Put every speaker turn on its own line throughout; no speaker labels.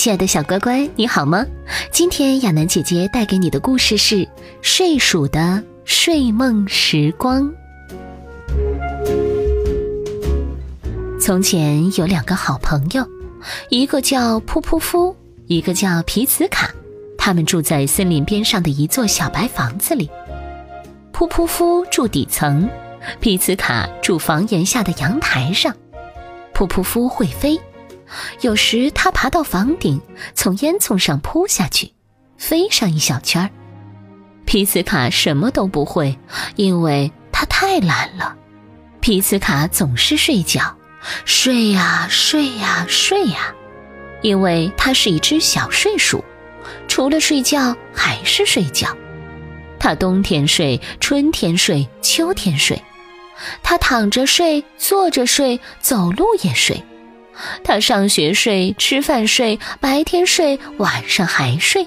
亲爱的小乖乖，你好吗？今天亚楠姐姐带给你的故事是《睡鼠的睡梦时光》。从前有两个好朋友，一个叫噗噗夫，一个叫皮茨卡。他们住在森林边上的一座小白房子里。噗噗夫住底层，皮茨卡住房檐下的阳台上。噗噗夫会飞。有时他爬到房顶，从烟囱上扑下去，飞上一小圈儿。皮斯卡什么都不会，因为他太懒了。皮斯卡总是睡觉，睡呀睡呀睡呀，因为他是一只小睡鼠，除了睡觉还是睡觉。他冬天睡，春天睡，秋天睡。他躺着睡，坐着睡，走路也睡。他上学睡，吃饭睡，白天睡，晚上还睡。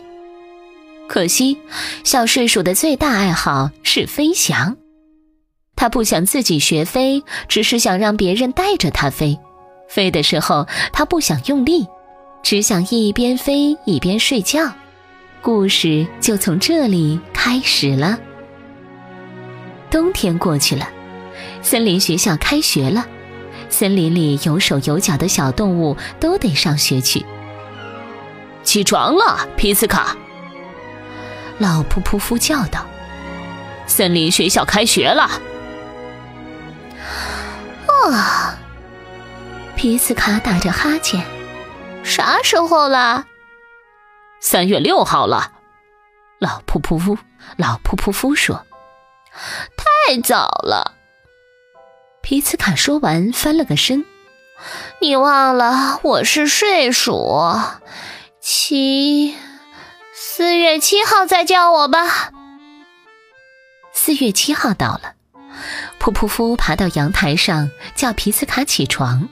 可惜，小睡鼠的最大爱好是飞翔。他不想自己学飞，只是想让别人带着他飞。飞的时候，他不想用力，只想一边飞一边睡觉。故事就从这里开始了。冬天过去了，森林学校开学了。森林里有手有脚的小动物都得上学去。
起床了，皮斯卡！
老噗噗夫叫道：“
森林学校开学了。”
啊！皮斯卡打着哈欠：“啥时候了？”“
三月六号了。”
老噗噗夫老噗噗夫说：“太早了。”皮茨卡说完，翻了个身。你忘了我是睡鼠，七四月七号再叫我吧。四月七号到了，噗噗夫爬到阳台上叫皮茨卡起床。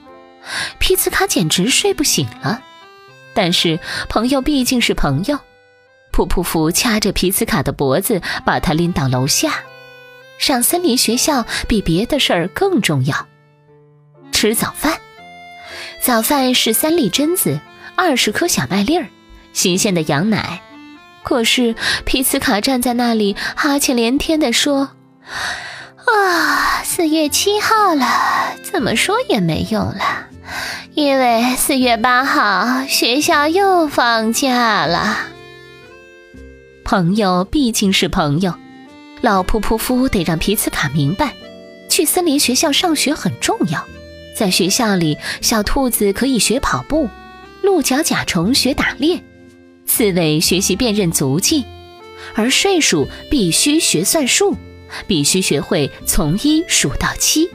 皮茨卡简直睡不醒了，但是朋友毕竟是朋友，噗噗夫掐着皮茨卡的脖子，把他拎到楼下。上森林学校比别的事儿更重要。吃早饭，早饭是三粒榛子，二十颗小麦粒儿，新鲜的羊奶。可是皮茨卡站在那里，哈欠连天地说：“啊，四月七号了，怎么说也没用了，因为四月八号学校又放假了。”朋友毕竟是朋友。老噗噗夫得让皮茨卡明白，去森林学校上学很重要。在学校里，小兔子可以学跑步，鹿角甲虫学打猎，刺猬学习辨认足迹，而睡鼠必须学算术，必须学会从一数到七。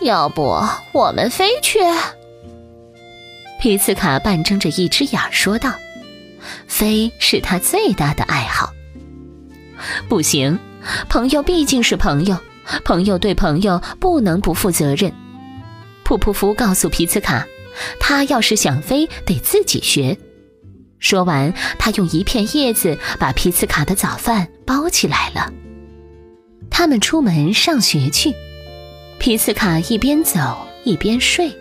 要不我们飞去？皮茨卡半睁着一只眼说道：“飞是他最大的爱好。”不行，朋友毕竟是朋友，朋友对朋友不能不负责任。噗噗夫告诉皮茨卡，他要是想飞，得自己学。说完，他用一片叶子把皮茨卡的早饭包起来了。他们出门上学去，皮茨卡一边走一边睡。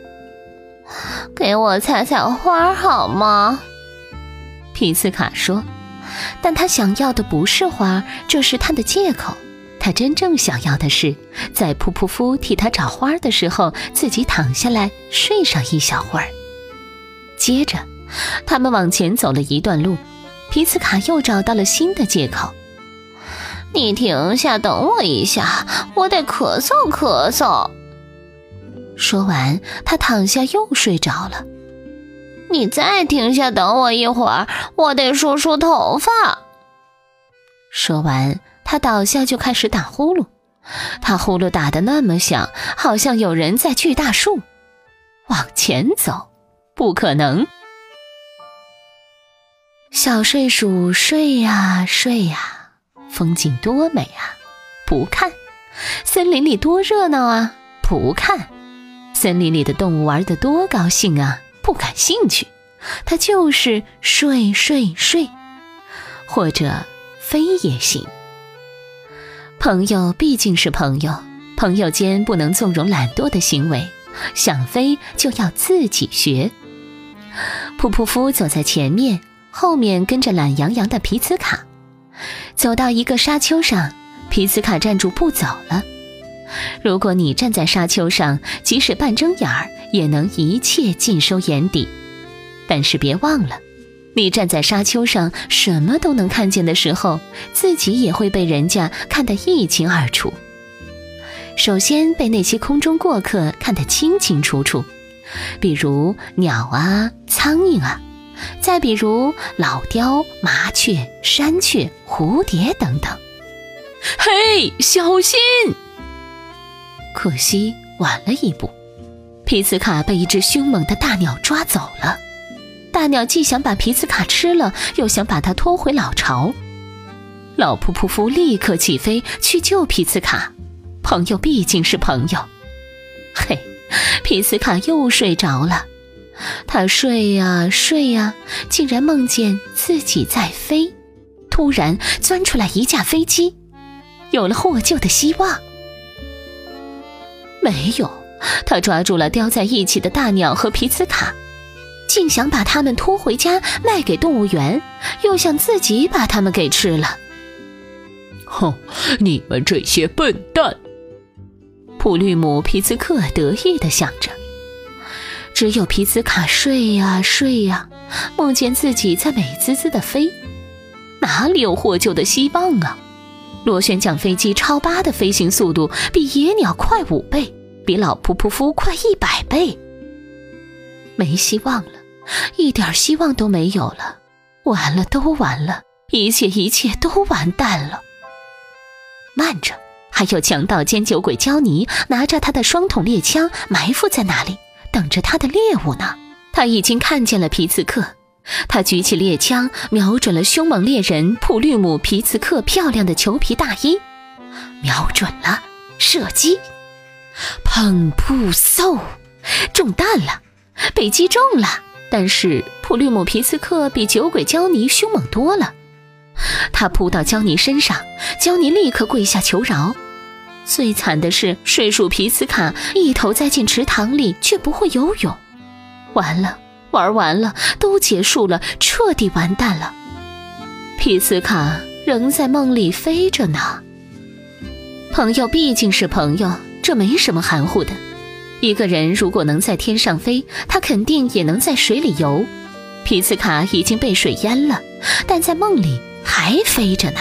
给我采采花好吗？皮茨卡说。但他想要的不是花，这是他的借口。他真正想要的是，在噗噗夫替他找花的时候，自己躺下来睡上一小会儿。接着，他们往前走了一段路，皮茨卡又找到了新的借口：“你停下，等我一下，我得咳嗽咳嗽。”说完，他躺下又睡着了。你再停下，等我一会儿，我得梳梳头发。说完，他倒下就开始打呼噜。他呼噜打得那么响，好像有人在锯大树。往前走，不可能。小睡鼠睡呀睡呀，风景多美啊！不看。森林里多热闹啊！不看。森林里的动物玩得多高兴啊！不感兴趣。他就是睡睡睡，或者飞也行。朋友毕竟是朋友，朋友间不能纵容懒惰的行为。想飞就要自己学。噗噗夫走在前面，后面跟着懒洋洋的皮茨卡。走到一个沙丘上，皮茨卡站住不走了。如果你站在沙丘上，即使半睁眼儿，也能一切尽收眼底。但是别忘了，你站在沙丘上什么都能看见的时候，自己也会被人家看得一清二楚。首先被那些空中过客看得清清楚楚，比如鸟啊、苍蝇啊，再比如老雕、麻雀、山雀、蝴蝶等等。
嘿，小心！
可惜晚了一步，皮斯卡被一只凶猛的大鸟抓走了。大鸟既想把皮斯卡吃了，又想把它拖回老巢。老噗噗夫立刻起飞去救皮斯卡。朋友毕竟是朋友，嘿，皮斯卡又睡着了。他睡呀睡呀，竟然梦见自己在飞。突然钻出来一架飞机，有了获救的希望。没有，他抓住了叼在一起的大鸟和皮斯卡，竟想把它们拖回家卖给动物园，又想自己把它们给吃了。
哼，你们这些笨蛋！
普律姆皮兹克得意地想着，只有皮兹卡睡呀睡呀，梦见自己在美滋滋的飞，哪里有获救的希望啊？螺旋桨飞机超八的飞行速度比野鸟快五倍，比老噗噗夫快一百倍。没希望了，一点希望都没有了，完了，都完了，一切一切都完蛋了。慢着。还有强盗兼酒鬼焦尼拿着他的双筒猎枪埋伏在那里，等着他的猎物呢。他已经看见了皮茨克，他举起猎枪，瞄准了凶猛猎人普律姆皮茨克漂亮的裘皮大衣，瞄准了，射击，砰噗嗖，中弹了，被击中了。但是普利姆皮斯克比酒鬼焦尼凶猛多了，他扑到焦尼身上，焦尼立刻跪下求饶。最惨的是，睡鼠皮斯卡一头栽进池塘里，却不会游泳。完了，玩完了，都结束了，彻底完蛋了。皮斯卡仍在梦里飞着呢。朋友毕竟是朋友，这没什么含糊的。一个人如果能在天上飞，他肯定也能在水里游。皮斯卡已经被水淹了，但在梦里还飞着呢。